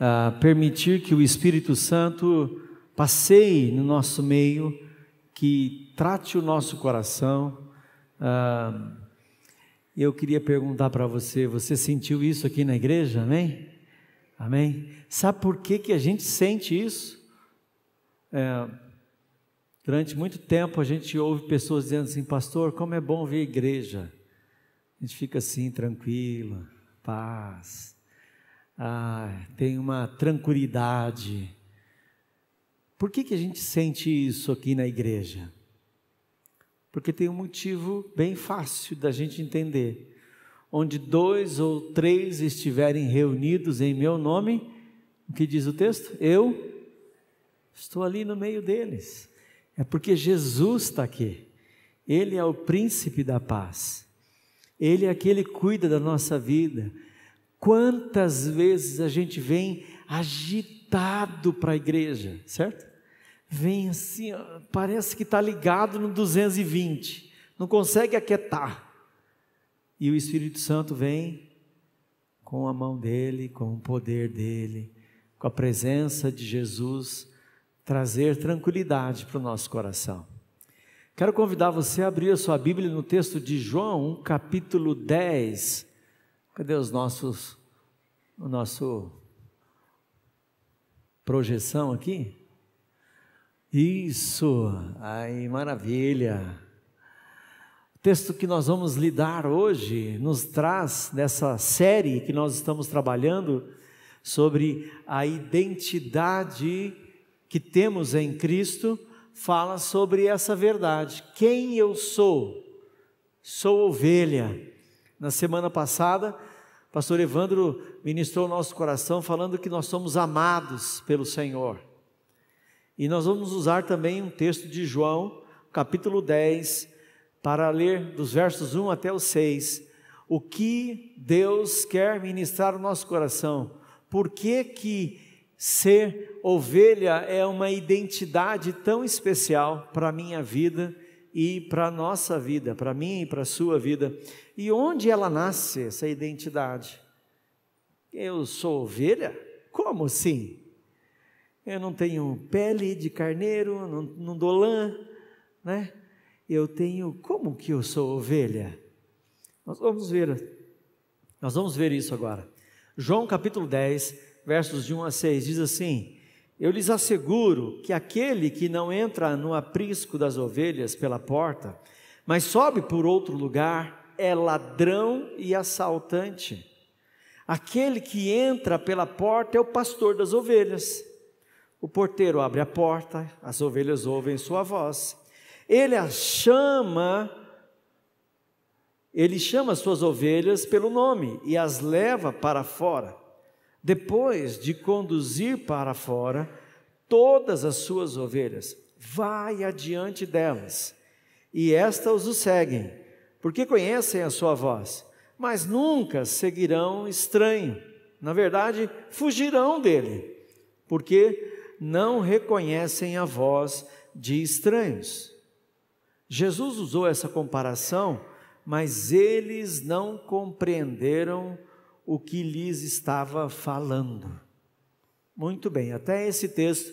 ah, permitir que o Espírito Santo passeie no nosso meio, que trate o nosso coração. Ah, eu queria perguntar para você: você sentiu isso aqui na igreja? Amém? Amém? Sabe por que, que a gente sente isso? É, durante muito tempo a gente ouve pessoas dizendo assim, pastor, como é bom ver a igreja. A gente fica assim, tranquilo, paz ah, tem uma tranquilidade. Por que, que a gente sente isso aqui na igreja? Porque tem um motivo bem fácil da gente entender. Onde dois ou três estiverem reunidos em meu nome, o que diz o texto? Eu estou ali no meio deles. É porque Jesus está aqui. Ele é o príncipe da paz. Ele é aquele que cuida da nossa vida. Quantas vezes a gente vem agitado para a igreja, certo? Vem assim, parece que está ligado no 220, não consegue aquietar. E o Espírito Santo vem com a mão dele, com o poder dele, com a presença de Jesus, trazer tranquilidade para o nosso coração. Quero convidar você a abrir a sua Bíblia no texto de João, capítulo 10 Cadê os nossos, o nosso projeção aqui? Isso, aí maravilha. O texto que nós vamos lidar hoje nos traz dessa série que nós estamos trabalhando sobre a identidade que temos em Cristo, fala sobre essa verdade. Quem eu sou? Sou ovelha. Na semana passada, Pastor Evandro ministrou o nosso coração falando que nós somos amados pelo Senhor. E nós vamos usar também um texto de João, capítulo 10, para ler dos versos 1 até o 6, o que Deus quer ministrar no nosso coração. Por que que ser ovelha é uma identidade tão especial para a minha vida e para a nossa vida, para mim e para a sua vida. E onde ela nasce, essa identidade? Eu sou ovelha? Como assim? Eu não tenho pele de carneiro, não, não dou lã, né? Eu tenho, como que eu sou ovelha? Nós vamos ver, nós vamos ver isso agora. João capítulo 10, versos de 1 a 6, diz assim: eu lhes asseguro que aquele que não entra no aprisco das ovelhas pela porta, mas sobe por outro lugar, é ladrão e assaltante. Aquele que entra pela porta é o pastor das ovelhas. O porteiro abre a porta, as ovelhas ouvem sua voz. Ele as chama, ele chama as suas ovelhas pelo nome e as leva para fora. Depois de conduzir para fora todas as suas ovelhas, vai adiante delas, e estas o seguem, porque conhecem a sua voz, mas nunca seguirão estranho. Na verdade, fugirão dele, porque não reconhecem a voz de estranhos. Jesus usou essa comparação, mas eles não compreenderam o que lhes estava falando. Muito bem, até esse texto.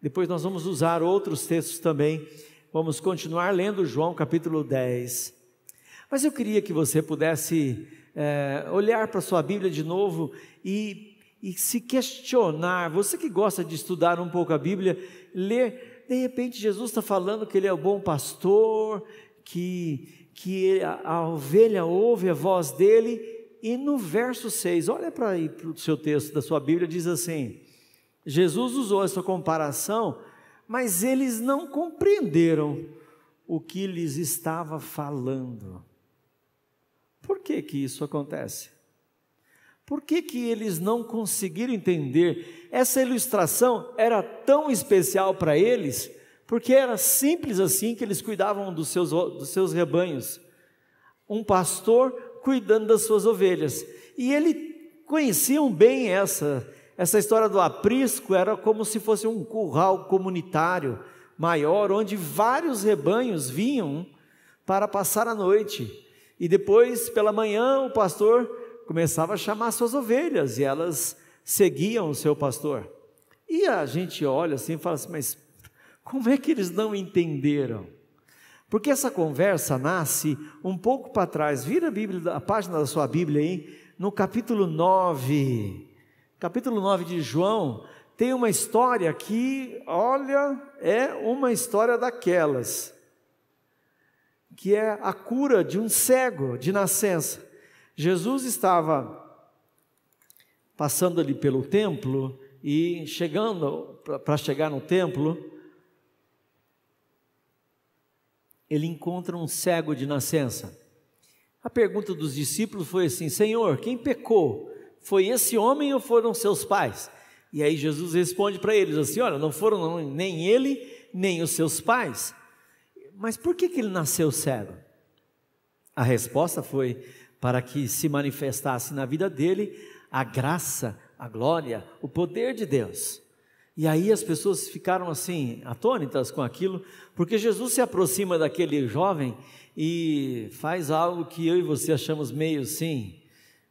Depois nós vamos usar outros textos também. Vamos continuar lendo João capítulo 10. Mas eu queria que você pudesse é, olhar para sua Bíblia de novo e, e se questionar. Você que gosta de estudar um pouco a Bíblia, ler. De repente, Jesus está falando que Ele é o bom pastor, que, que a, a ovelha ouve a voz dele e no verso 6, olha para aí para o seu texto da sua Bíblia, diz assim: Jesus usou essa comparação, mas eles não compreenderam o que lhes estava falando. Por que que isso acontece? Por que, que eles não conseguiram entender? Essa ilustração era tão especial para eles, porque era simples assim que eles cuidavam dos seus, dos seus rebanhos. Um pastor cuidando das suas ovelhas. E ele conheciam bem essa essa história do aprisco era como se fosse um curral comunitário maior onde vários rebanhos vinham para passar a noite. E depois, pela manhã, o pastor começava a chamar suas ovelhas e elas seguiam o seu pastor. E a gente olha assim e fala assim, mas como é que eles não entenderam? Porque essa conversa nasce um pouco para trás. Vira a, Bíblia, a página da sua Bíblia aí, no capítulo 9. Capítulo 9 de João, tem uma história que, olha, é uma história daquelas, que é a cura de um cego de nascença. Jesus estava passando ali pelo templo e chegando para chegar no templo, ele encontra um cego de nascença. A pergunta dos discípulos foi assim: Senhor, quem pecou? Foi esse homem ou foram seus pais? E aí Jesus responde para eles assim: Olha, não foram nem ele, nem os seus pais. Mas por que, que ele nasceu cego? A resposta foi para que se manifestasse na vida dele a graça, a glória, o poder de Deus. E aí as pessoas ficaram assim, atônitas com aquilo, porque Jesus se aproxima daquele jovem e faz algo que eu e você achamos meio assim,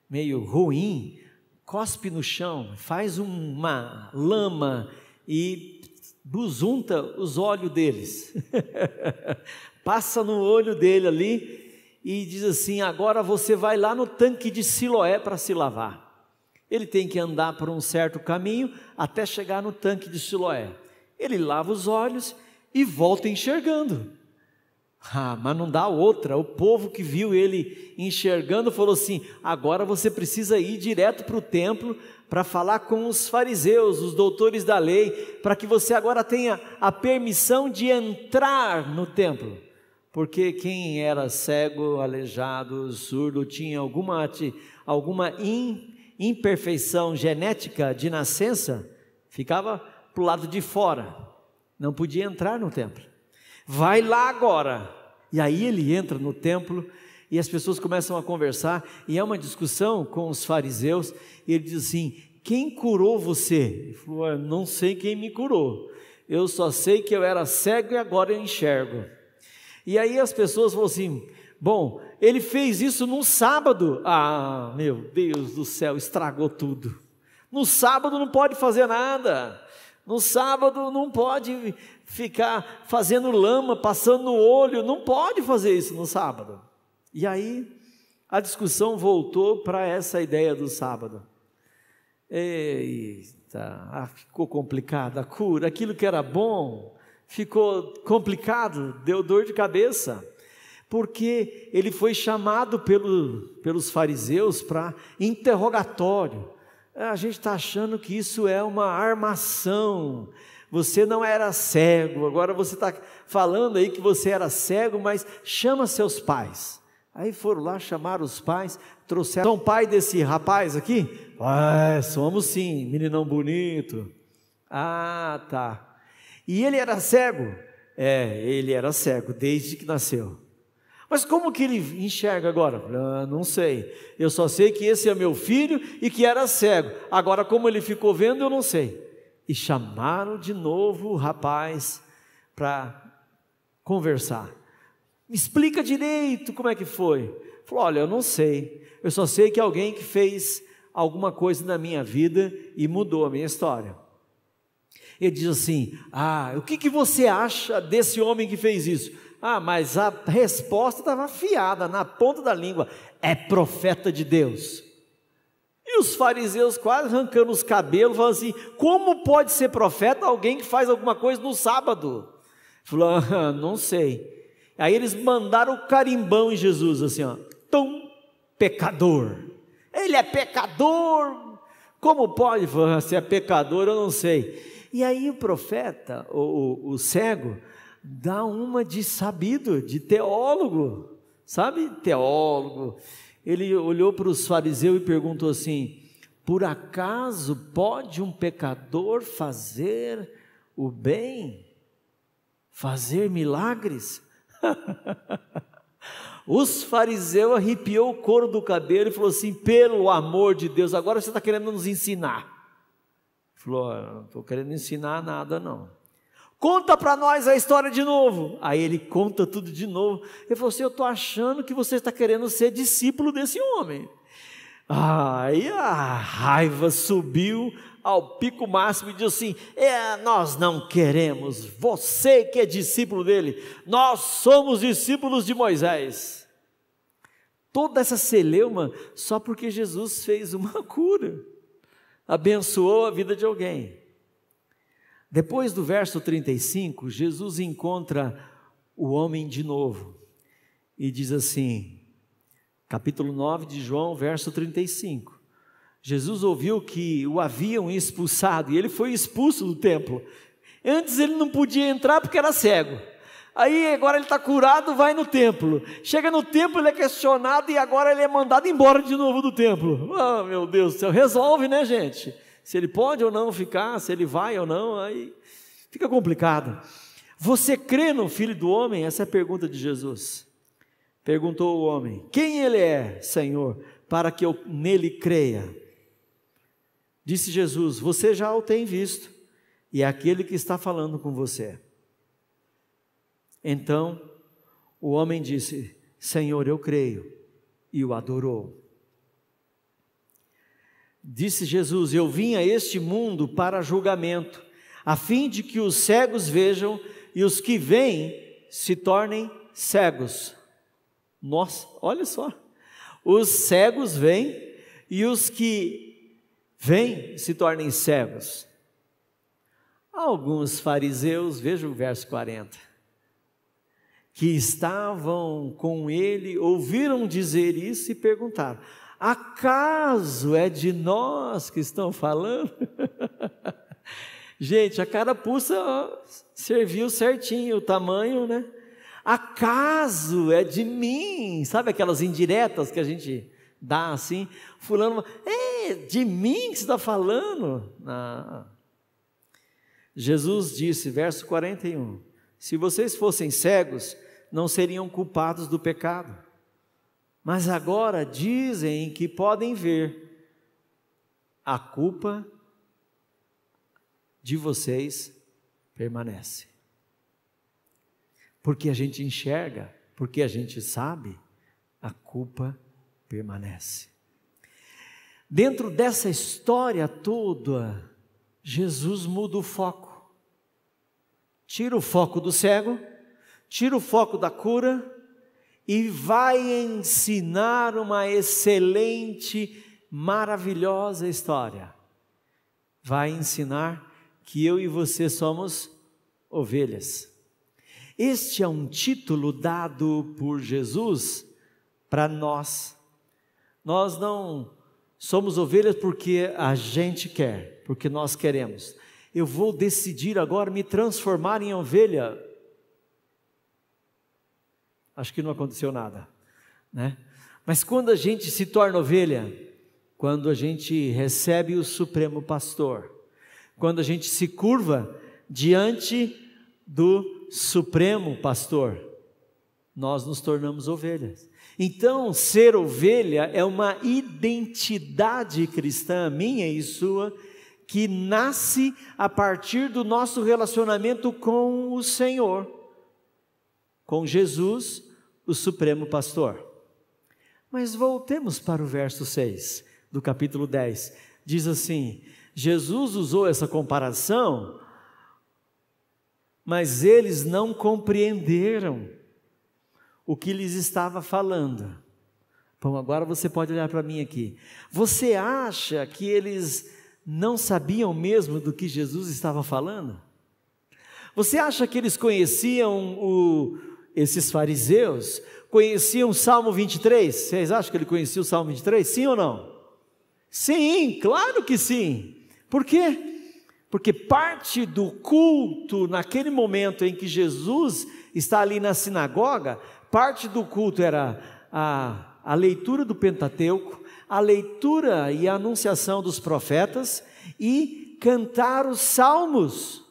meio ruim, cospe no chão, faz uma lama e buzunta os olhos deles. Passa no olho dele ali e diz assim: agora você vai lá no tanque de Siloé para se lavar. Ele tem que andar por um certo caminho até chegar no tanque de Siloé. Ele lava os olhos e volta enxergando. Ah, mas não dá outra. O povo que viu ele enxergando falou assim: agora você precisa ir direto para o templo para falar com os fariseus, os doutores da lei, para que você agora tenha a permissão de entrar no templo. Porque quem era cego, aleijado, surdo, tinha alguma, alguma imperfeição genética de nascença, ficava para o lado de fora, não podia entrar no templo. Vai lá agora. E aí ele entra no templo e as pessoas começam a conversar, e é uma discussão com os fariseus, e ele diz assim: Quem curou você? Ele falou: Não sei quem me curou, eu só sei que eu era cego e agora eu enxergo. E aí as pessoas falam assim: Bom, ele fez isso num sábado. Ah, meu Deus do céu, estragou tudo. No sábado não pode fazer nada. No sábado não pode ficar fazendo lama, passando no olho, não pode fazer isso no sábado. E aí a discussão voltou para essa ideia do sábado. Eita, ah, ficou complicada a cura, aquilo que era bom ficou complicado, deu dor de cabeça, porque ele foi chamado pelo, pelos fariseus para interrogatório. A gente está achando que isso é uma armação. Você não era cego, agora você está falando aí que você era cego, mas chama seus pais. Aí foram lá chamar os pais, trouxeram. São pai desse rapaz aqui? Ah, somos sim, meninão bonito. Ah, tá. E ele era cego? É, ele era cego desde que nasceu. Mas como que ele enxerga agora? Ah, não sei. Eu só sei que esse é meu filho e que era cego. Agora, como ele ficou vendo, eu não sei. E chamaram de novo o rapaz para conversar. Me explica direito como é que foi. Falou: Olha, eu não sei. Eu só sei que alguém que fez alguma coisa na minha vida e mudou a minha história ele diz assim: Ah, o que, que você acha desse homem que fez isso? Ah, mas a resposta estava afiada, na ponta da língua: é profeta de Deus. E os fariseus quase arrancando os cabelos, falando assim: como pode ser profeta alguém que faz alguma coisa no sábado? Falou: ah, não sei. Aí eles mandaram o carimbão em Jesus, assim, ó, tum, pecador. Ele é pecador. Como pode? Falou, se é pecador, eu não sei. E aí o profeta, o, o cego, dá uma de sabido, de teólogo, sabe? Teólogo. Ele olhou para os fariseus e perguntou assim: por acaso pode um pecador fazer o bem? Fazer milagres? Os fariseus arrepiou o couro do cabelo e falou assim: pelo amor de Deus, agora você está querendo nos ensinar. Falou: não estou querendo ensinar nada, não. Conta para nós a história de novo. Aí ele conta tudo de novo. Ele falou assim: Eu estou achando que você está querendo ser discípulo desse homem. Aí a raiva subiu ao pico máximo e disse assim: é, Nós não queremos, você que é discípulo dele, nós somos discípulos de Moisés. Toda essa celeuma só porque Jesus fez uma cura, abençoou a vida de alguém. Depois do verso 35, Jesus encontra o homem de novo e diz assim, capítulo 9 de João, verso 35. Jesus ouviu que o haviam expulsado e ele foi expulso do templo. Antes ele não podia entrar porque era cego. Aí agora ele está curado, vai no templo. Chega no templo, ele é questionado e agora ele é mandado embora de novo do templo. Oh, meu Deus do céu, resolve, né, gente? Se ele pode ou não ficar, se ele vai ou não, aí fica complicado. Você crê no Filho do Homem? Essa é a pergunta de Jesus. Perguntou o homem: Quem ele é, Senhor, para que eu nele creia? Disse Jesus: Você já o tem visto, e é aquele que está falando com você. Então o homem disse: Senhor, eu creio, e o adorou. Disse Jesus: Eu vim a este mundo para julgamento, a fim de que os cegos vejam e os que veem se tornem cegos. Nossa, olha só. Os cegos vêm e os que vêm se tornem cegos. Alguns fariseus, veja o verso 40, que estavam com ele, ouviram dizer isso e perguntaram: Acaso é de nós que estão falando? Gente, a carapuça serviu certinho o tamanho, né? Acaso é de mim? Sabe aquelas indiretas que a gente dá assim? Fulano, é de mim que você está falando? Jesus disse, verso 41, se vocês fossem cegos, não seriam culpados do pecado. Mas agora dizem que podem ver. A culpa de vocês permanece porque a gente enxerga, porque a gente sabe, a culpa permanece. Dentro dessa história toda, Jesus muda o foco. Tira o foco do cego, tira o foco da cura e vai ensinar uma excelente, maravilhosa história. Vai ensinar que eu e você somos ovelhas este é um título dado por Jesus para nós. Nós não somos ovelhas porque a gente quer, porque nós queremos. Eu vou decidir agora me transformar em ovelha. Acho que não aconteceu nada, né? Mas quando a gente se torna ovelha, quando a gente recebe o Supremo Pastor, quando a gente se curva diante do supremo pastor, nós nos tornamos ovelhas. Então, ser ovelha é uma identidade cristã, minha e sua, que nasce a partir do nosso relacionamento com o Senhor, com Jesus, o Supremo Pastor. Mas voltemos para o verso 6 do capítulo 10. Diz assim: Jesus usou essa comparação mas eles não compreenderam o que lhes estava falando. Bom, agora você pode olhar para mim aqui. Você acha que eles não sabiam mesmo do que Jesus estava falando? Você acha que eles conheciam o, esses fariseus? Conheciam o Salmo 23? Vocês acham que ele conhecia o Salmo 23? Sim ou não? Sim, claro que sim. Por quê? porque parte do culto, naquele momento em que Jesus está ali na sinagoga, parte do culto era a, a leitura do Pentateuco, a leitura e a anunciação dos profetas e cantar os salmos.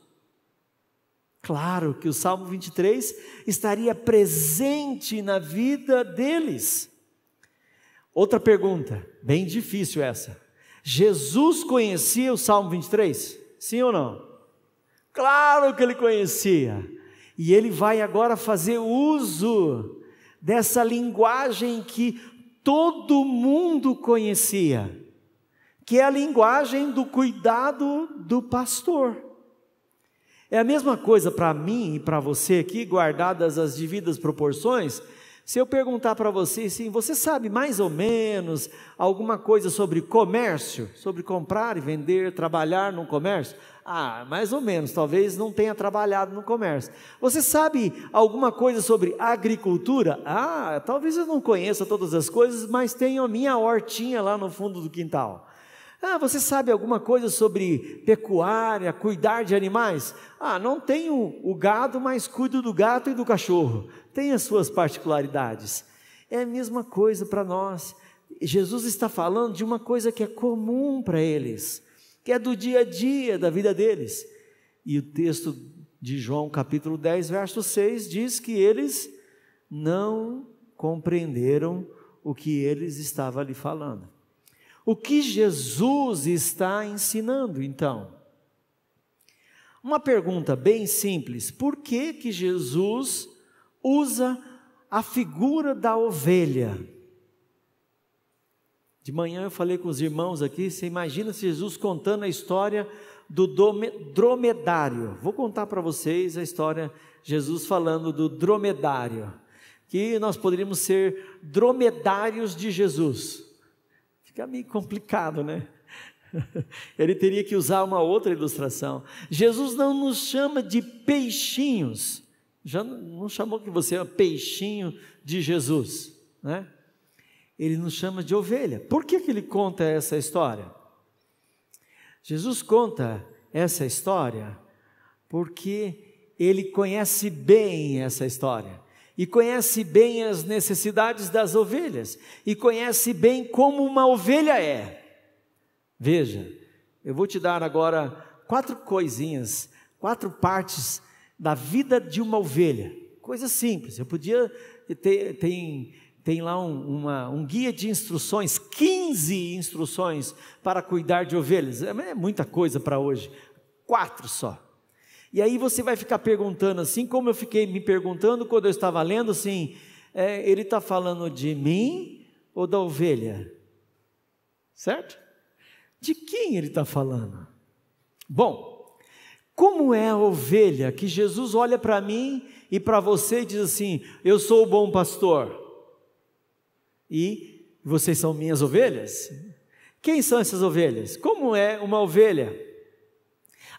Claro que o Salmo 23 estaria presente na vida deles. Outra pergunta, bem difícil essa. Jesus conhecia o Salmo 23? Sim ou não? Claro que ele conhecia. E ele vai agora fazer uso dessa linguagem que todo mundo conhecia, que é a linguagem do cuidado do pastor. É a mesma coisa para mim e para você aqui, guardadas as devidas proporções. Se eu perguntar para você assim, você sabe mais ou menos alguma coisa sobre comércio, sobre comprar e vender, trabalhar no comércio? Ah, mais ou menos, talvez não tenha trabalhado no comércio. Você sabe alguma coisa sobre agricultura? Ah, talvez eu não conheça todas as coisas, mas tenho a minha hortinha lá no fundo do quintal. Ah, você sabe alguma coisa sobre pecuária, cuidar de animais? Ah, não tenho o gado, mas cuido do gato e do cachorro. Tem as suas particularidades. É a mesma coisa para nós. Jesus está falando de uma coisa que é comum para eles que é do dia a dia da vida deles. E o texto de João, capítulo 10, verso 6, diz que eles não compreenderam o que eles estavam ali falando. O que Jesus está ensinando, então? Uma pergunta bem simples: por que que Jesus usa a figura da ovelha? De manhã eu falei com os irmãos aqui, você imagina se Jesus contando a história do dromedário. Vou contar para vocês a história, Jesus falando do dromedário, que nós poderíamos ser dromedários de Jesus. Fica meio complicado, né? Ele teria que usar uma outra ilustração. Jesus não nos chama de peixinhos, já não chamou que você é peixinho de Jesus, né? ele nos chama de ovelha. Por que, que ele conta essa história? Jesus conta essa história porque ele conhece bem essa história e conhece bem as necessidades das ovelhas e conhece bem como uma ovelha é. Veja, eu vou te dar agora quatro coisinhas, quatro partes da vida de uma ovelha. Coisa simples. Eu podia ter, tem tem lá um, uma, um guia de instruções, 15 instruções para cuidar de ovelhas. É, é muita coisa para hoje, quatro só. E aí você vai ficar perguntando assim, como eu fiquei me perguntando quando eu estava lendo assim, é, ele está falando de mim ou da ovelha? Certo? De quem ele está falando? Bom, como é a ovelha que Jesus olha para mim e para você e diz assim: Eu sou o bom pastor e vocês são minhas ovelhas? Quem são essas ovelhas? Como é uma ovelha?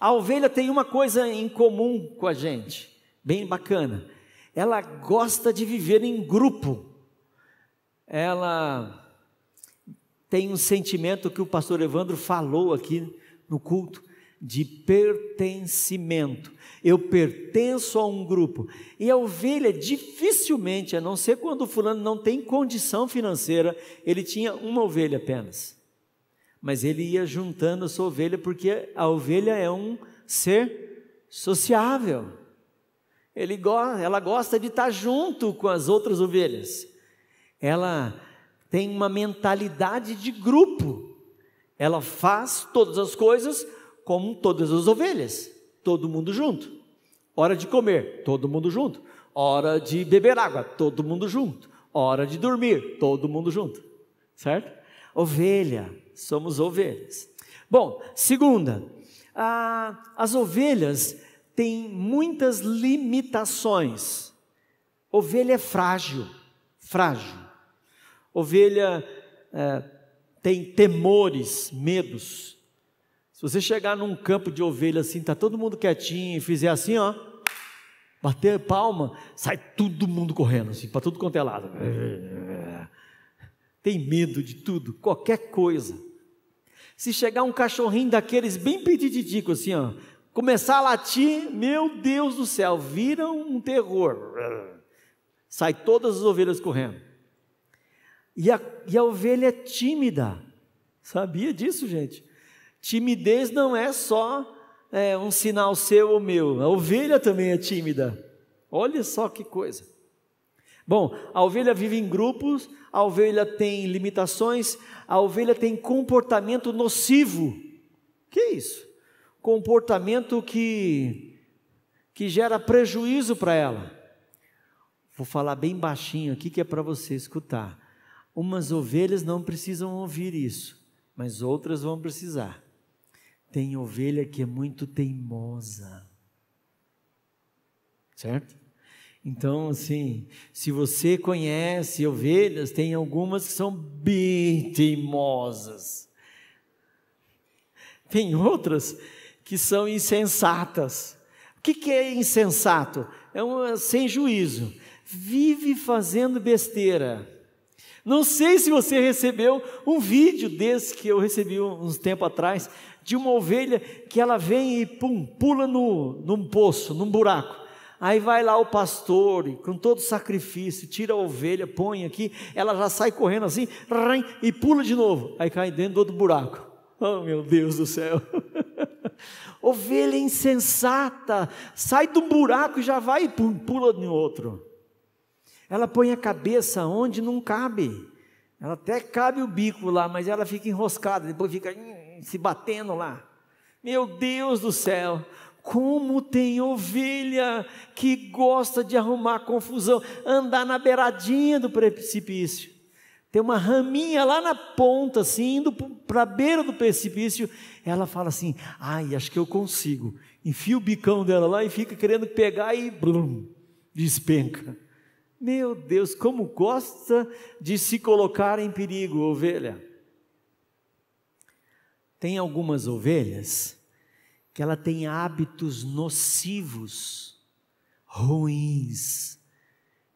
A ovelha tem uma coisa em comum com a gente, bem bacana. Ela gosta de viver em grupo. Ela tem um sentimento que o pastor Evandro falou aqui no culto de pertencimento. Eu pertenço a um grupo. E a ovelha, dificilmente, a não ser quando o fulano não tem condição financeira, ele tinha uma ovelha apenas. Mas ele ia juntando a sua ovelha, porque a ovelha é um ser sociável. Ele, ela gosta de estar junto com as outras ovelhas. Ela tem uma mentalidade de grupo. Ela faz todas as coisas como todas as ovelhas, todo mundo junto. Hora de comer, todo mundo junto. Hora de beber água, todo mundo junto. Hora de dormir, todo mundo junto. Certo? Ovelha, somos ovelhas. Bom, segunda, as ovelhas têm muitas limitações. Ovelha é frágil, frágil. Ovelha é, tem temores, medos. Se você chegar num campo de ovelha assim, tá todo mundo quietinho e fizer assim, ó, bater palma, sai todo mundo correndo assim, para tudo quanto é lado. Tem medo de tudo, qualquer coisa. Se chegar um cachorrinho daqueles bem petititico assim, ó, começar a latir, meu Deus do céu, vira um terror. Sai todas as ovelhas correndo. E a, e a ovelha é tímida. Sabia disso, gente? Timidez não é só é, um sinal seu ou meu, a ovelha também é tímida. Olha só que coisa. Bom, a ovelha vive em grupos, a ovelha tem limitações, a ovelha tem comportamento nocivo. Que é isso? comportamento que, que gera prejuízo para ela. Vou falar bem baixinho aqui que é para você escutar. Umas ovelhas não precisam ouvir isso, mas outras vão precisar. Tem ovelha que é muito teimosa. Certo? Então, assim, se você conhece ovelhas, tem algumas que são bem teimosas. Tem outras que são insensatas. O que, que é insensato? É uma sem juízo vive fazendo besteira. Não sei se você recebeu um vídeo desse que eu recebi uns tempo atrás, de uma ovelha que ela vem e pum, pula no, num poço, num buraco. Aí vai lá o pastor, com todo sacrifício, tira a ovelha, põe aqui, ela já sai correndo assim, e pula de novo. Aí cai dentro do outro buraco. Oh, meu Deus do céu. ovelha insensata, sai do buraco e já vai e pula no outro. Ela põe a cabeça onde não cabe. Ela até cabe o bico lá, mas ela fica enroscada, depois fica hum, se batendo lá. Meu Deus do céu, como tem ovelha que gosta de arrumar confusão, andar na beiradinha do precipício. Tem uma raminha lá na ponta, assim, indo para a beira do precipício. Ela fala assim: ai, acho que eu consigo. Enfia o bicão dela lá e fica querendo pegar e blum, despenca. Meu Deus, como gosta de se colocar em perigo, ovelha. Tem algumas ovelhas que ela tem hábitos nocivos, ruins.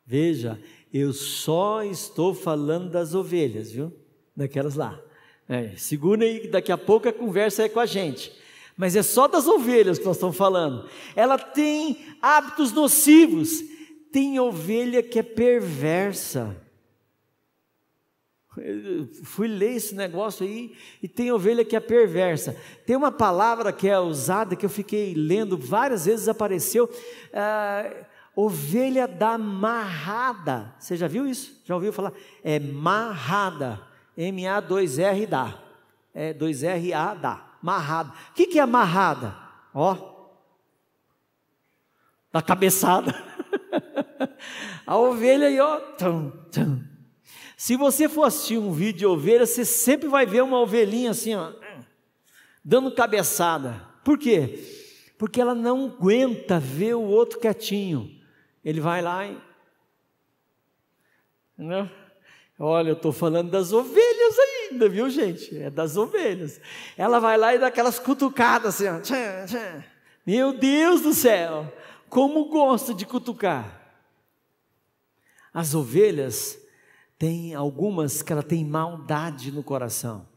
Veja, eu só estou falando das ovelhas, viu? Daquelas lá. É, segura aí, daqui a pouco a conversa é com a gente. Mas é só das ovelhas que nós estamos falando. Ela tem hábitos nocivos tem ovelha que é perversa. Fui ler esse negócio aí e tem ovelha que é perversa. Tem uma palavra que é usada que eu fiquei lendo várias vezes apareceu ah, ovelha da marrada. Você já viu isso? Já ouviu falar? É marrada. M A 2 R dá. É 2 R A dá. Marrada. O que, que é amarrada? Ó, da cabeçada. a ovelha aí, ó. Tum, tum. Se você for assistir um vídeo de ovelha, você sempre vai ver uma ovelhinha assim, ó, dando cabeçada. Por quê? Porque ela não aguenta ver o outro quietinho. Ele vai lá e. Não? Olha, eu estou falando das ovelhas ainda, viu, gente? É das ovelhas. Ela vai lá e dá aquelas cutucadas assim, ó. Meu Deus do céu! Como gosta de cutucar. As ovelhas têm algumas que ela tem maldade no coração.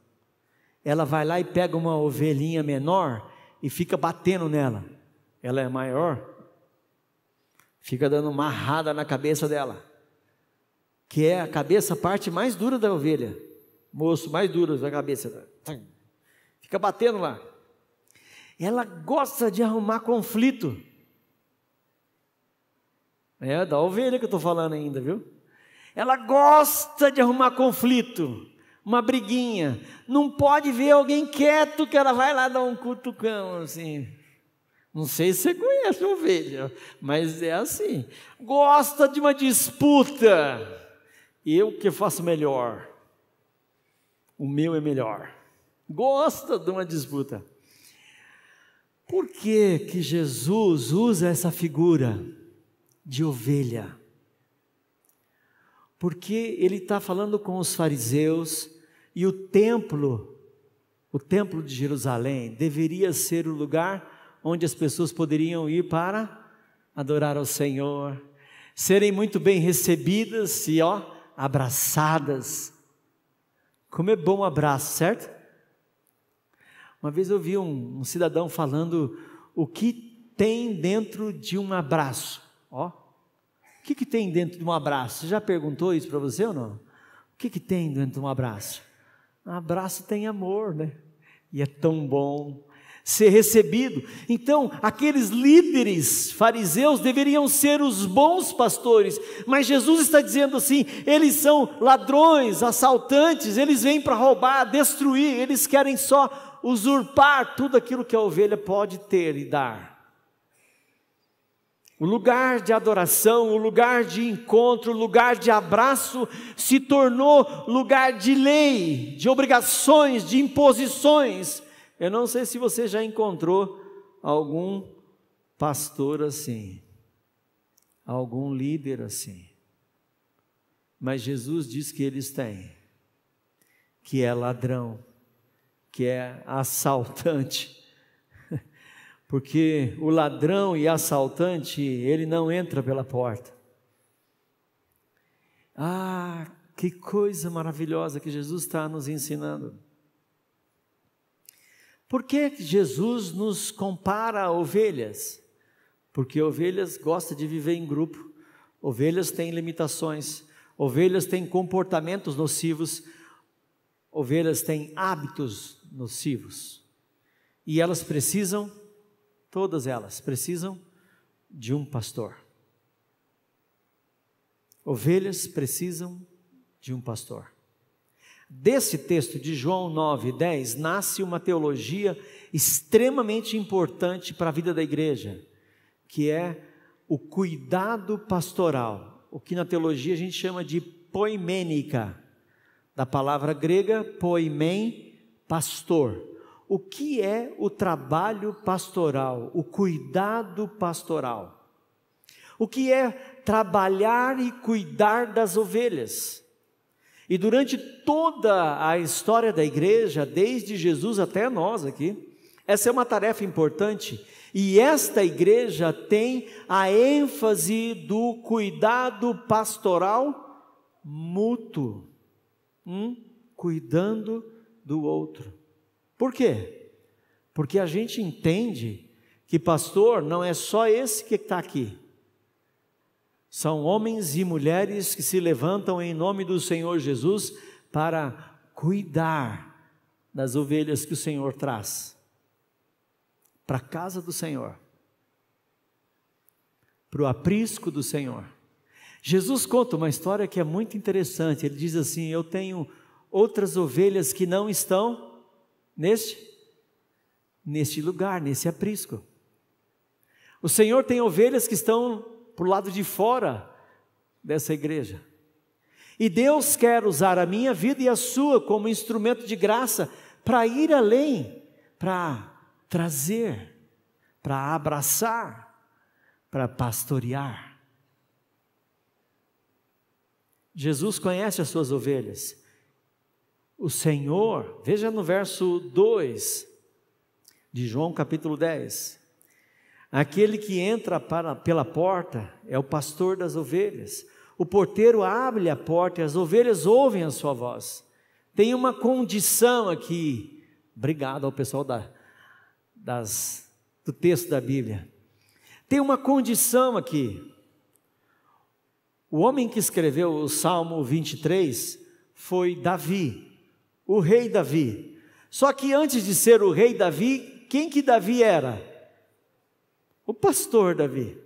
Ela vai lá e pega uma ovelhinha menor e fica batendo nela. Ela é maior, fica dando marrada na cabeça dela, que é a cabeça, a parte mais dura da ovelha, moço mais duro da cabeça. Fica batendo lá. Ela gosta de arrumar conflito. É da ovelha que eu estou falando ainda, viu? Ela gosta de arrumar conflito, uma briguinha. Não pode ver alguém quieto que ela vai lá dar um cutucão assim. Não sei se você conhece ovelha, mas é assim. Gosta de uma disputa. Eu que faço melhor. O meu é melhor. Gosta de uma disputa. Por que que Jesus usa essa figura? de ovelha. Porque ele está falando com os fariseus e o templo, o templo de Jerusalém, deveria ser o lugar onde as pessoas poderiam ir para adorar ao Senhor, serem muito bem recebidas e ó, abraçadas. Como é bom um abraço, certo? Uma vez eu vi um, um cidadão falando o que tem dentro de um abraço. Ó, o que, que tem dentro de um abraço? Você já perguntou isso para você ou não? O que, que tem dentro de um abraço? Um abraço tem amor, né? E é tão bom ser recebido. Então, aqueles líderes fariseus deveriam ser os bons pastores, mas Jesus está dizendo assim: eles são ladrões, assaltantes, eles vêm para roubar, destruir, eles querem só usurpar tudo aquilo que a ovelha pode ter e dar. O lugar de adoração, o lugar de encontro, o lugar de abraço se tornou lugar de lei, de obrigações, de imposições. Eu não sei se você já encontrou algum pastor assim, algum líder assim. Mas Jesus diz que eles têm, que é ladrão, que é assaltante, porque o ladrão e assaltante, ele não entra pela porta. Ah, que coisa maravilhosa que Jesus está nos ensinando. Por que Jesus nos compara a ovelhas? Porque ovelhas gostam de viver em grupo, ovelhas têm limitações, ovelhas têm comportamentos nocivos, ovelhas têm hábitos nocivos. E elas precisam Todas elas precisam de um pastor. Ovelhas precisam de um pastor. Desse texto de João 9, 10, nasce uma teologia extremamente importante para a vida da igreja, que é o cuidado pastoral, o que na teologia a gente chama de poimênica, da palavra grega poimen, pastor o que é o trabalho pastoral, o cuidado pastoral. O que é trabalhar e cuidar das ovelhas. E durante toda a história da igreja, desde Jesus até nós aqui, essa é uma tarefa importante. E esta igreja tem a ênfase do cuidado pastoral mútuo, um cuidando do outro. Por quê? Porque a gente entende que pastor não é só esse que está aqui. São homens e mulheres que se levantam em nome do Senhor Jesus para cuidar das ovelhas que o Senhor traz para a casa do Senhor, para o aprisco do Senhor. Jesus conta uma história que é muito interessante. Ele diz assim: Eu tenho outras ovelhas que não estão neste neste lugar, nesse aprisco. O Senhor tem ovelhas que estão para o lado de fora dessa igreja. E Deus quer usar a minha vida e a sua como instrumento de graça para ir além, para trazer, para abraçar, para pastorear. Jesus conhece as suas ovelhas o Senhor, veja no verso 2 de João capítulo 10. Aquele que entra para, pela porta é o pastor das ovelhas. O porteiro abre a porta e as ovelhas ouvem a sua voz. Tem uma condição aqui. Obrigado ao pessoal da, das, do texto da Bíblia. Tem uma condição aqui. O homem que escreveu o Salmo 23 foi Davi o rei Davi. Só que antes de ser o rei Davi, quem que Davi era? O pastor Davi.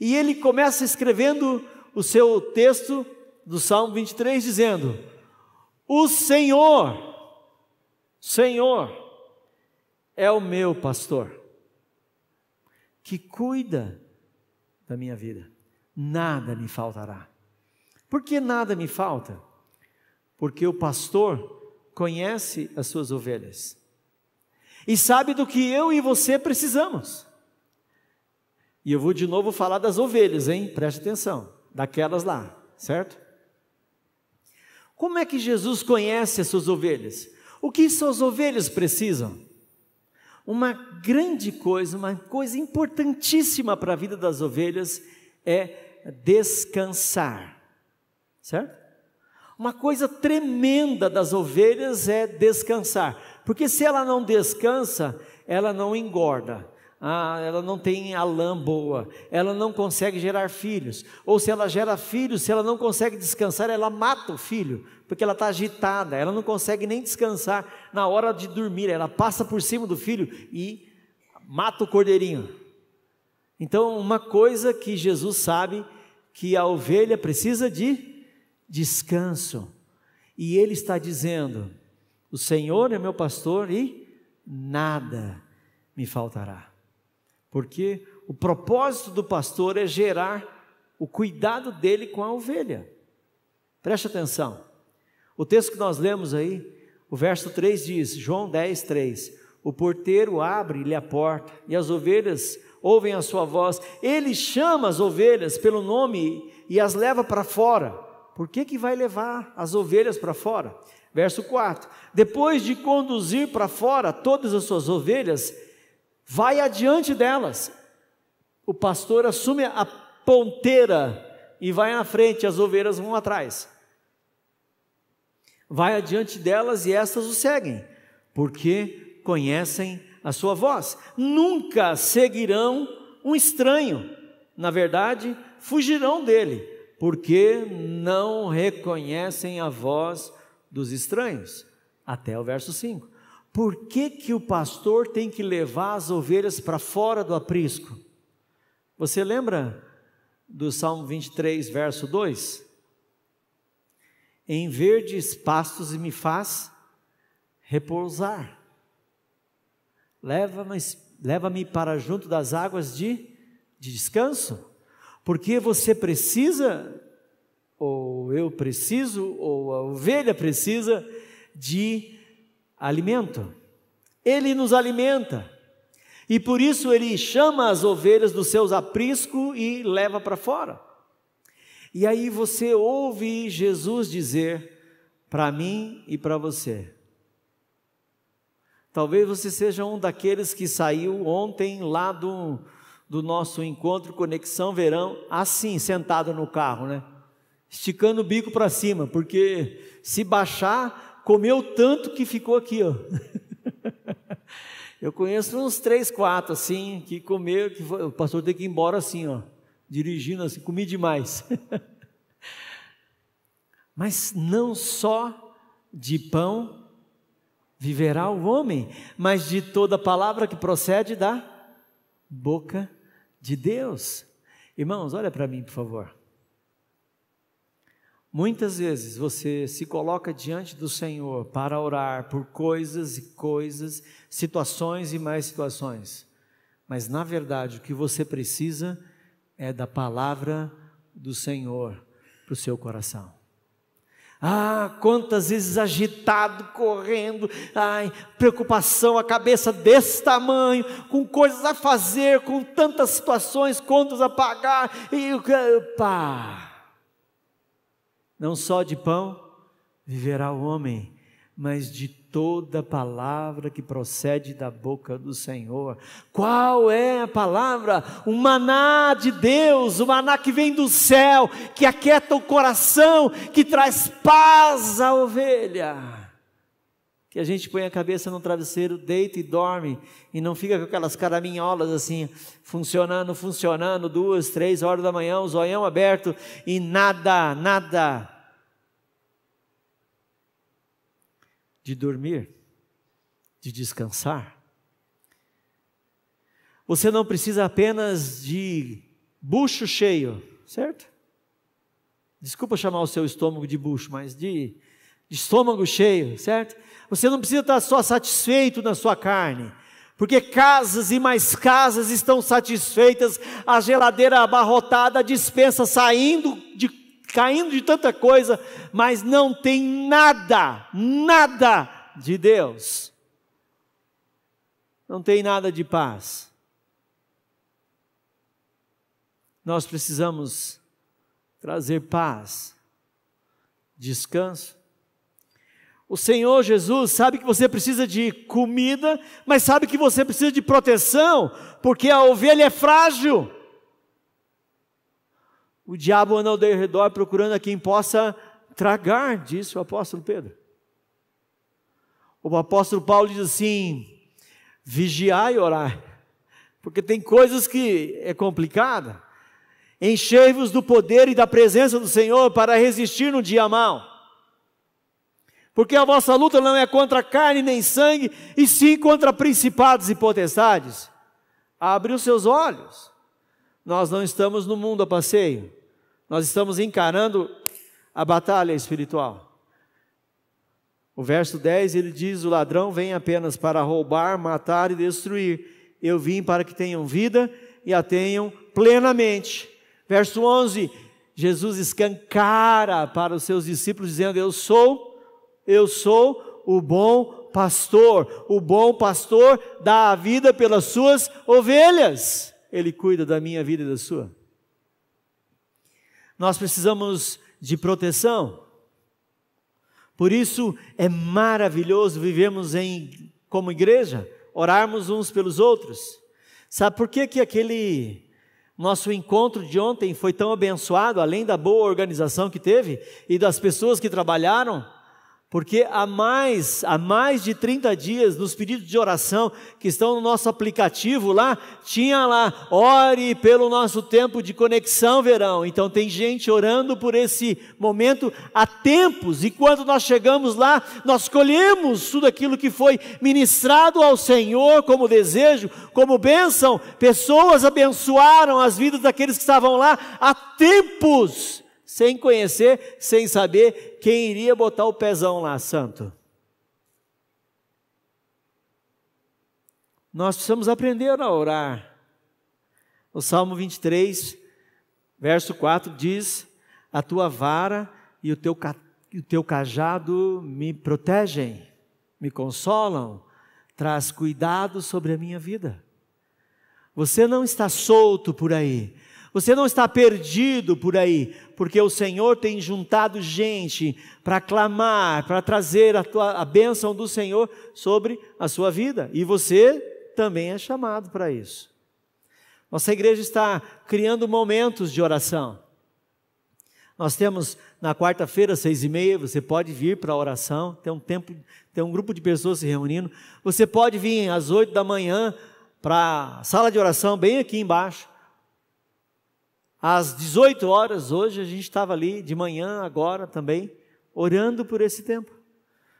E ele começa escrevendo o seu texto do Salmo 23 dizendo: O Senhor, Senhor é o meu pastor, que cuida da minha vida. Nada me faltará. Por que nada me falta? Porque o pastor conhece as suas ovelhas e sabe do que eu e você precisamos. E eu vou de novo falar das ovelhas, hein? Preste atenção, daquelas lá, certo? Como é que Jesus conhece as suas ovelhas? O que suas ovelhas precisam? Uma grande coisa, uma coisa importantíssima para a vida das ovelhas é descansar, certo? Uma coisa tremenda das ovelhas é descansar, porque se ela não descansa, ela não engorda, ah, ela não tem a lã boa, ela não consegue gerar filhos, ou se ela gera filhos, se ela não consegue descansar, ela mata o filho, porque ela está agitada, ela não consegue nem descansar. Na hora de dormir, ela passa por cima do filho e mata o cordeirinho. Então, uma coisa que Jesus sabe que a ovelha precisa de descanso. E ele está dizendo: O Senhor é meu pastor e nada me faltará. Porque o propósito do pastor é gerar o cuidado dele com a ovelha. Preste atenção. O texto que nós lemos aí, o verso 3 diz, João 10, 3: O porteiro abre-lhe a porta, e as ovelhas ouvem a sua voz. Ele chama as ovelhas pelo nome e as leva para fora. Por que, que vai levar as ovelhas para fora? Verso 4: Depois de conduzir para fora todas as suas ovelhas, vai adiante delas. O pastor assume a ponteira e vai na frente, as ovelhas vão atrás. Vai adiante delas e estas o seguem, porque conhecem a sua voz. Nunca seguirão um estranho. Na verdade, fugirão dele, porque não reconhecem a voz dos estranhos. Até o verso 5. Por que, que o pastor tem que levar as ovelhas para fora do aprisco? Você lembra do Salmo 23, verso 2? Em verdes pastos me faz repousar leva-me leva para junto das águas de, de descanso, porque você precisa, ou eu preciso, ou a ovelha precisa de alimento. Ele nos alimenta. E por isso ele chama as ovelhas dos seus apriscos e leva para fora. E aí você ouve Jesus dizer para mim e para você: Talvez você seja um daqueles que saiu ontem lá do, do nosso encontro Conexão Verão, assim, sentado no carro, né? Esticando o bico para cima, porque se baixar, comeu tanto que ficou aqui, ó. Eu conheço uns três, quatro, assim, que comeu, que foi, o pastor tem que ir embora assim, ó, dirigindo assim, comi demais. Mas não só de pão viverá o homem, mas de toda palavra que procede da boca de Deus. Irmãos, olha para mim, por favor. Muitas vezes você se coloca diante do Senhor para orar por coisas e coisas, situações e mais situações, mas na verdade o que você precisa é da palavra do Senhor para o seu coração. Ah, quantas vezes agitado, correndo, ai, preocupação, a cabeça desse tamanho, com coisas a fazer, com tantas situações, contas a pagar, e pá. Não só de pão viverá o homem, mas de toda palavra que procede da boca do Senhor. Qual é a palavra? O maná de Deus, o maná que vem do céu, que aquieta o coração, que traz paz à ovelha. Que a gente põe a cabeça no travesseiro, deita e dorme, e não fica com aquelas caraminholas assim, funcionando, funcionando, duas, três horas da manhã, o zoião aberto, e nada, nada de dormir, de descansar. Você não precisa apenas de bucho cheio, certo? Desculpa chamar o seu estômago de bucho, mas de, de estômago cheio, certo? Você não precisa estar só satisfeito na sua carne, porque casas e mais casas estão satisfeitas, a geladeira abarrotada, a dispensa saindo de caindo de tanta coisa, mas não tem nada, nada de Deus. Não tem nada de paz. Nós precisamos trazer paz, descanso. O Senhor Jesus sabe que você precisa de comida, mas sabe que você precisa de proteção, porque a ovelha é frágil. O diabo anda ao redor procurando a quem possa tragar, disse o apóstolo Pedro. O apóstolo Paulo diz assim: vigiar e orar, porque tem coisas que é complicada. Enchei-vos do poder e da presença do Senhor para resistir no dia mau. Porque a vossa luta não é contra carne nem sangue, e sim contra principados e potestades. Abre os seus olhos. Nós não estamos no mundo a passeio, nós estamos encarando a batalha espiritual. O verso 10 ele diz: O ladrão vem apenas para roubar, matar e destruir. Eu vim para que tenham vida e a tenham plenamente. Verso 11: Jesus escancara para os seus discípulos, dizendo: Eu sou, eu sou o bom pastor. O bom pastor dá a vida pelas suas ovelhas. Ele cuida da minha vida e da sua. Nós precisamos de proteção. Por isso é maravilhoso vivemos em como igreja, orarmos uns pelos outros. Sabe por que que aquele nosso encontro de ontem foi tão abençoado, além da boa organização que teve e das pessoas que trabalharam? Porque há mais, há mais de 30 dias, nos pedidos de oração que estão no nosso aplicativo lá, tinha lá, ore pelo nosso tempo de conexão verão. Então tem gente orando por esse momento há tempos, e quando nós chegamos lá, nós colhemos tudo aquilo que foi ministrado ao Senhor como desejo, como bênção. Pessoas abençoaram as vidas daqueles que estavam lá há tempos sem conhecer, sem saber quem iria botar o pezão lá, santo. Nós precisamos aprender a orar. O Salmo 23, verso 4 diz: A tua vara e o teu, o teu cajado me protegem, me consolam, traz cuidado sobre a minha vida. Você não está solto por aí, você não está perdido por aí, porque o Senhor tem juntado gente para clamar, para trazer a, tua, a bênção do Senhor sobre a sua vida. E você também é chamado para isso. Nossa igreja está criando momentos de oração. Nós temos na quarta-feira, seis e meia, você pode vir para a oração, tem um tempo, tem um grupo de pessoas se reunindo. Você pode vir às oito da manhã para a sala de oração, bem aqui embaixo. Às 18 horas, hoje, a gente estava ali de manhã, agora também, orando por esse tempo.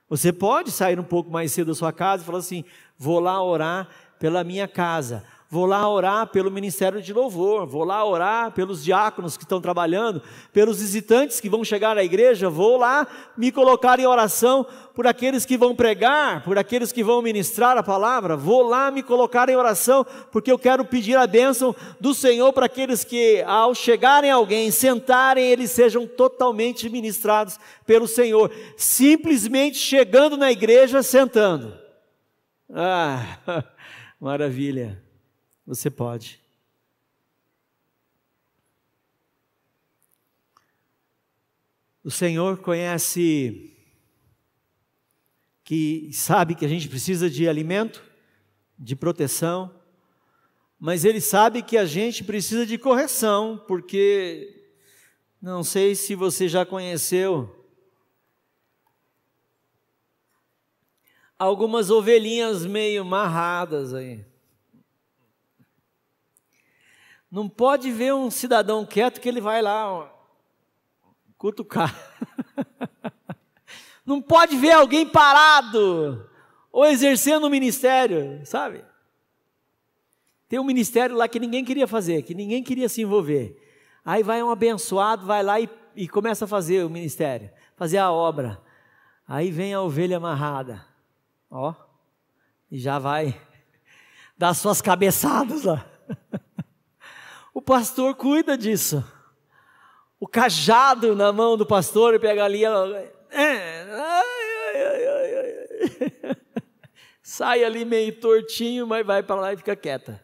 Você pode sair um pouco mais cedo da sua casa e falar assim: vou lá orar pela minha casa vou lá orar pelo ministério de louvor, vou lá orar pelos diáconos que estão trabalhando, pelos visitantes que vão chegar à igreja, vou lá me colocar em oração por aqueles que vão pregar, por aqueles que vão ministrar a palavra, vou lá me colocar em oração, porque eu quero pedir a bênção do Senhor para aqueles que, ao chegarem alguém, sentarem, eles sejam totalmente ministrados pelo Senhor, simplesmente chegando na igreja, sentando. Ah, maravilha. Você pode. O Senhor conhece que sabe que a gente precisa de alimento, de proteção, mas Ele sabe que a gente precisa de correção, porque não sei se você já conheceu algumas ovelhinhas meio marradas aí. Não pode ver um cidadão quieto que ele vai lá ó, cutucar. Não pode ver alguém parado ou exercendo o um ministério, sabe? Tem um ministério lá que ninguém queria fazer, que ninguém queria se envolver. Aí vai um abençoado, vai lá e, e começa a fazer o ministério, fazer a obra. Aí vem a ovelha amarrada, ó, e já vai dar suas cabeçadas lá. O pastor cuida disso. O cajado na mão do pastor e pega ali. É, sai ali meio tortinho, mas vai para lá e fica quieta.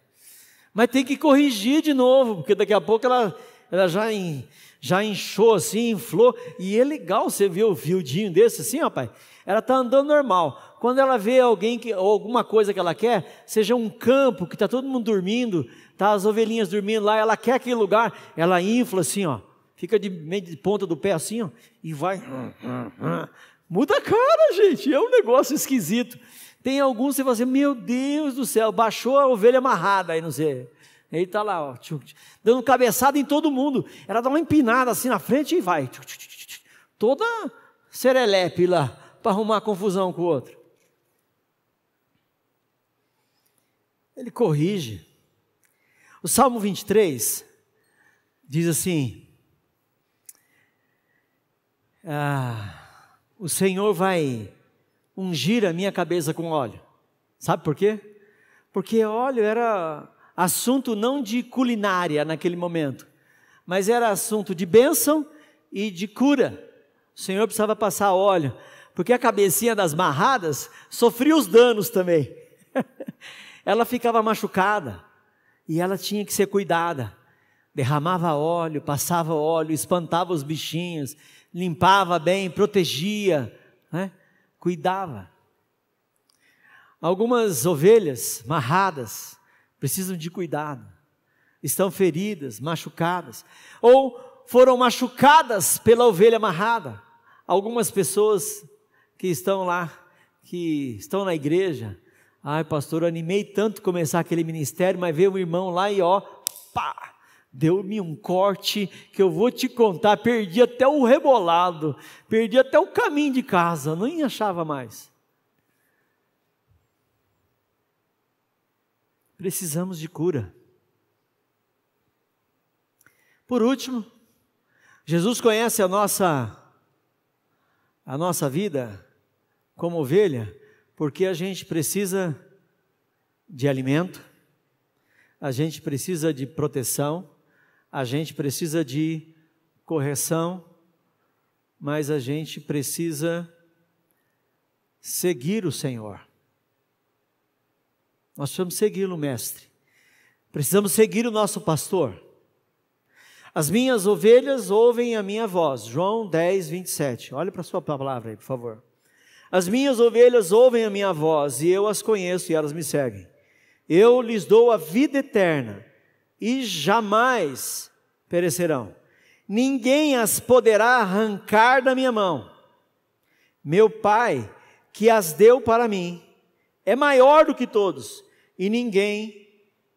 Mas tem que corrigir de novo, porque daqui a pouco ela, ela já, in, já inchou assim, inflou. E é legal você ver o fiodinho desse assim, rapaz. Ela está andando normal. Quando ela vê alguém que, ou alguma coisa que ela quer, seja um campo que está todo mundo dormindo, tá as ovelhinhas dormindo lá, ela quer aquele lugar, ela infla assim, ó, fica de meio de ponta do pé assim, ó, e vai. Muda a cara, gente, é um negócio esquisito. Tem alguns que você fala assim, meu Deus do céu, baixou a ovelha amarrada aí, não sei. Ele está lá, ó, dando cabeçada em todo mundo. Ela dá uma empinada assim na frente e vai. Toda serelepe lá, para arrumar confusão com o outro. Ele corrige. O Salmo 23 diz assim: ah, O Senhor vai ungir a minha cabeça com óleo. Sabe por quê? Porque óleo era assunto não de culinária naquele momento, mas era assunto de bênção e de cura. O Senhor precisava passar óleo, porque a cabecinha das marradas sofria os danos também. ela ficava machucada e ela tinha que ser cuidada. Derramava óleo, passava óleo, espantava os bichinhos, limpava bem, protegia, né? cuidava. Algumas ovelhas marradas precisam de cuidado, estão feridas, machucadas, ou foram machucadas pela ovelha amarrada. Algumas pessoas que estão lá, que estão na igreja, ai pastor, animei tanto começar aquele ministério, mas veio um irmão lá e ó, pá, deu-me um corte que eu vou te contar, perdi até o rebolado, perdi até o caminho de casa, nem achava mais. Precisamos de cura. Por último, Jesus conhece a nossa a nossa vida como ovelha, porque a gente precisa de alimento, a gente precisa de proteção, a gente precisa de correção, mas a gente precisa seguir o Senhor. Nós precisamos segui-lo, mestre. Precisamos seguir o nosso pastor. As minhas ovelhas ouvem a minha voz. João 10, 27. Olhe para a sua palavra aí, por favor. As minhas ovelhas ouvem a minha voz, e eu as conheço e elas me seguem. Eu lhes dou a vida eterna, e jamais perecerão. Ninguém as poderá arrancar da minha mão. Meu Pai, que as deu para mim, é maior do que todos, e ninguém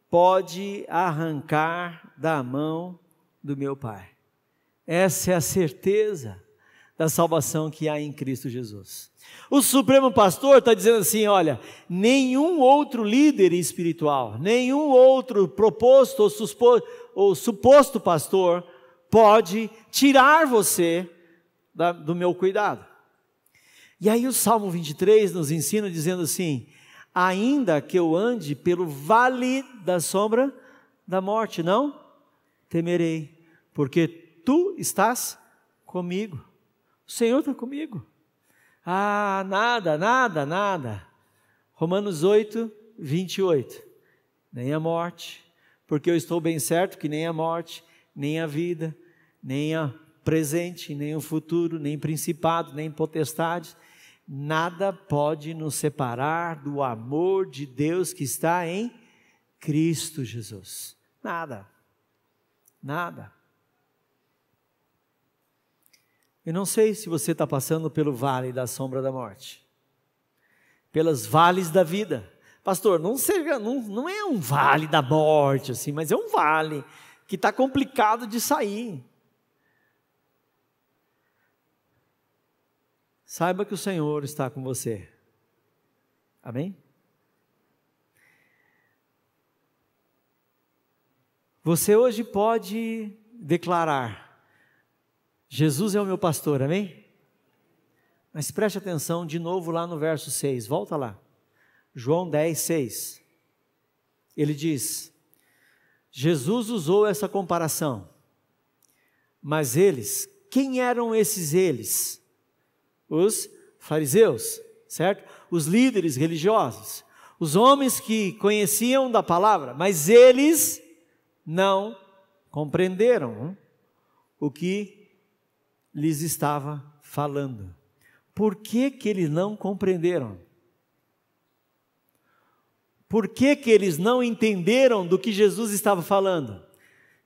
pode arrancar da mão do meu Pai. Essa é a certeza da salvação que há em Cristo Jesus. O Supremo Pastor está dizendo assim: olha, nenhum outro líder espiritual, nenhum outro proposto ou, susposto, ou suposto pastor pode tirar você da, do meu cuidado. E aí o Salmo 23 nos ensina dizendo assim: ainda que eu ande pelo vale da sombra da morte, não temerei, porque tu estás comigo. O Senhor está comigo. Ah, nada, nada, nada. Romanos 8, 28. Nem a morte, porque eu estou bem certo que nem a morte, nem a vida, nem a presente, nem o futuro, nem principado, nem potestade, nada pode nos separar do amor de Deus que está em Cristo Jesus. Nada. Nada. Eu não sei se você está passando pelo vale da sombra da morte, pelas vales da vida. Pastor, não, seja, não, não é um vale da morte, assim, mas é um vale que está complicado de sair. Saiba que o Senhor está com você. Amém? Você hoje pode declarar: Jesus é o meu pastor, amém? Mas preste atenção de novo lá no verso 6, volta lá. João 10, 6. Ele diz: Jesus usou essa comparação, mas eles, quem eram esses eles? Os fariseus, certo? Os líderes religiosos, os homens que conheciam da palavra, mas eles não compreenderam o que lhes estava falando. Por que, que eles não compreenderam? Por que, que eles não entenderam do que Jesus estava falando?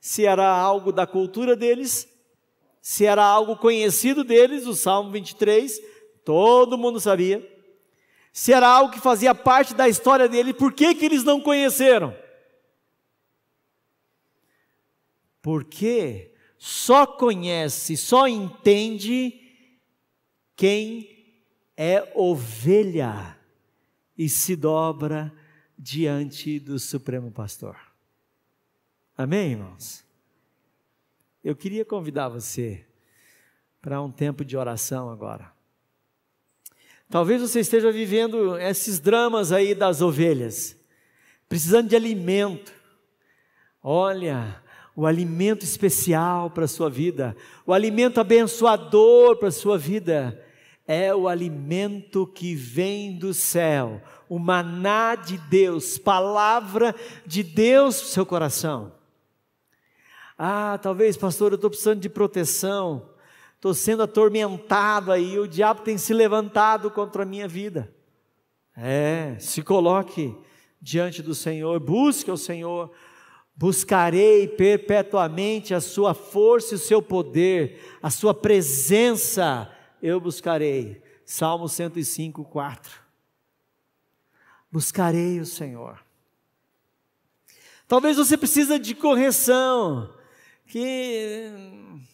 Se era algo da cultura deles, se era algo conhecido deles, o Salmo 23, todo mundo sabia. Se era algo que fazia parte da história deles, por que, que eles não conheceram? porque só conhece, só entende quem é ovelha e se dobra diante do Supremo Pastor. Amém, irmãos? Eu queria convidar você para um tempo de oração agora. Talvez você esteja vivendo esses dramas aí das ovelhas, precisando de alimento. Olha, o alimento especial para a sua vida, o alimento abençoador para a sua vida, é o alimento que vem do céu, o maná de Deus, palavra de Deus para o seu coração. Ah, talvez, pastor, eu estou precisando de proteção estou sendo atormentado aí, o diabo tem se levantado contra a minha vida. É, se coloque diante do Senhor, busque o Senhor, buscarei perpetuamente a sua força e o seu poder, a sua presença, eu buscarei. Salmo 105, 4. Buscarei o Senhor. Talvez você precise de correção, que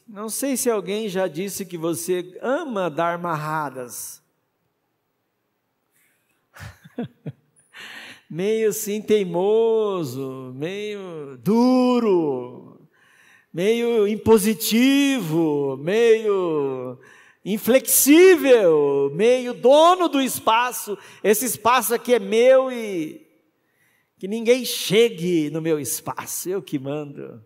não sei se alguém já disse que você ama dar marradas. meio assim teimoso, meio duro, meio impositivo, meio inflexível, meio dono do espaço. Esse espaço aqui é meu e que ninguém chegue no meu espaço, eu que mando.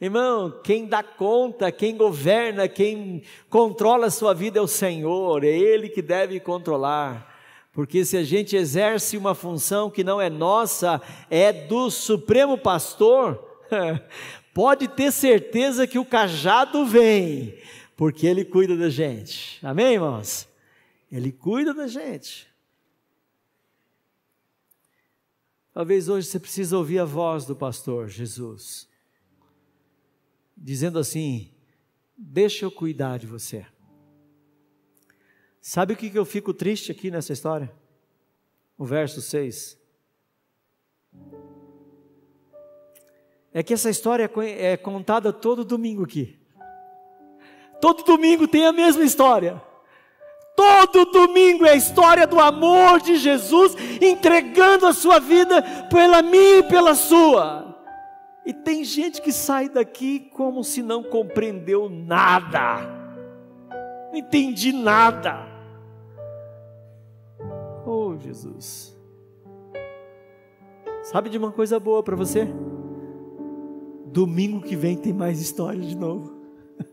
Irmão, quem dá conta, quem governa, quem controla a sua vida é o Senhor, é Ele que deve controlar. Porque se a gente exerce uma função que não é nossa, é do Supremo Pastor, pode ter certeza que o cajado vem, porque Ele cuida da gente. Amém, irmãos? Ele cuida da gente. Talvez hoje você precise ouvir a voz do pastor Jesus dizendo assim: Deixa eu cuidar de você. Sabe o que eu fico triste aqui nessa história? O verso 6. É que essa história é contada todo domingo aqui. Todo domingo tem a mesma história. Todo domingo é a história do amor de Jesus entregando a sua vida pela minha e pela sua. E tem gente que sai daqui como se não compreendeu nada, não entendi nada. Jesus. Sabe de uma coisa boa para você? Domingo que vem tem mais história de novo.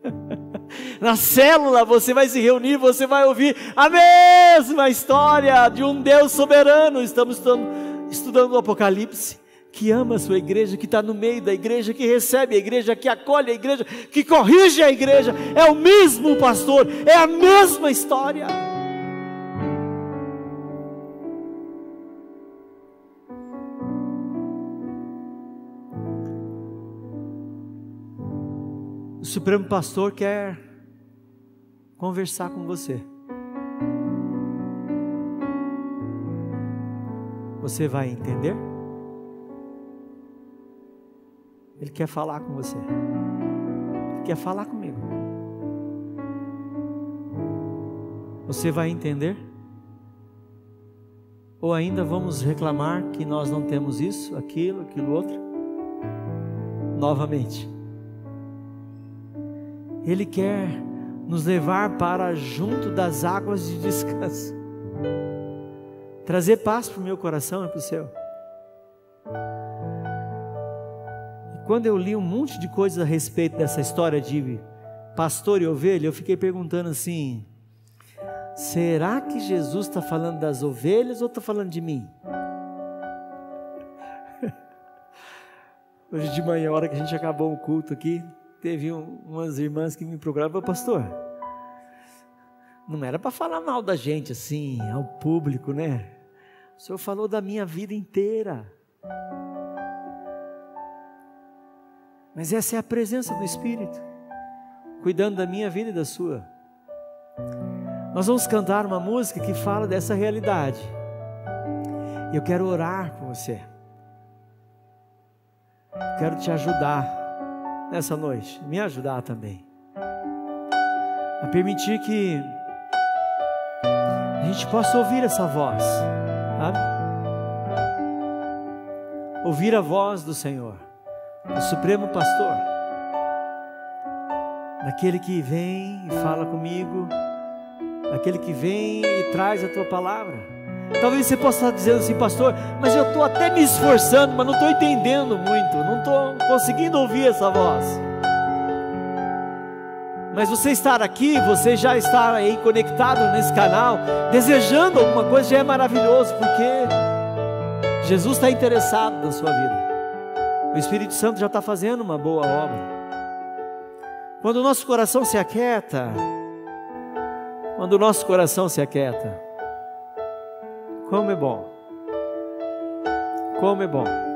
Na célula você vai se reunir, você vai ouvir a mesma história de um Deus soberano. Estamos estudando, estudando o Apocalipse que ama a sua igreja, que está no meio da igreja, que recebe a igreja, que acolhe a igreja, que corrige a igreja, é o mesmo pastor, é a mesma história. Supremo Pastor quer conversar com você. Você vai entender? Ele quer falar com você. Ele quer falar comigo. Você vai entender? Ou ainda vamos reclamar que nós não temos isso, aquilo, aquilo outro? Novamente. Ele quer nos levar para junto das águas de descanso. Trazer paz para o meu coração e para o seu. quando eu li um monte de coisas a respeito dessa história de pastor e ovelha, eu fiquei perguntando assim: será que Jesus está falando das ovelhas ou está falando de mim? Hoje de manhã, a hora que a gente acabou o culto aqui, teve um, umas irmãs que me procuraram, pastor, não era para falar mal da gente assim, ao público, né? O senhor falou da minha vida inteira. Mas essa é a presença do Espírito, cuidando da minha vida e da sua. Nós vamos cantar uma música que fala dessa realidade. Eu quero orar por você. Quero te ajudar nessa noite, me ajudar também. A permitir que a gente possa ouvir essa voz, sabe? Ouvir a voz do Senhor o Supremo Pastor, daquele que vem e fala comigo, aquele que vem e traz a tua palavra. Talvez você possa estar dizendo assim, pastor, mas eu estou até me esforçando, mas não estou entendendo muito, não estou conseguindo ouvir essa voz. Mas você estar aqui, você já estar aí conectado nesse canal, desejando alguma coisa, já é maravilhoso, porque Jesus está interessado na sua vida. O Espírito Santo já está fazendo uma boa obra. Quando o nosso coração se aquieta, quando o nosso coração se aquieta, como é bom, como é bom.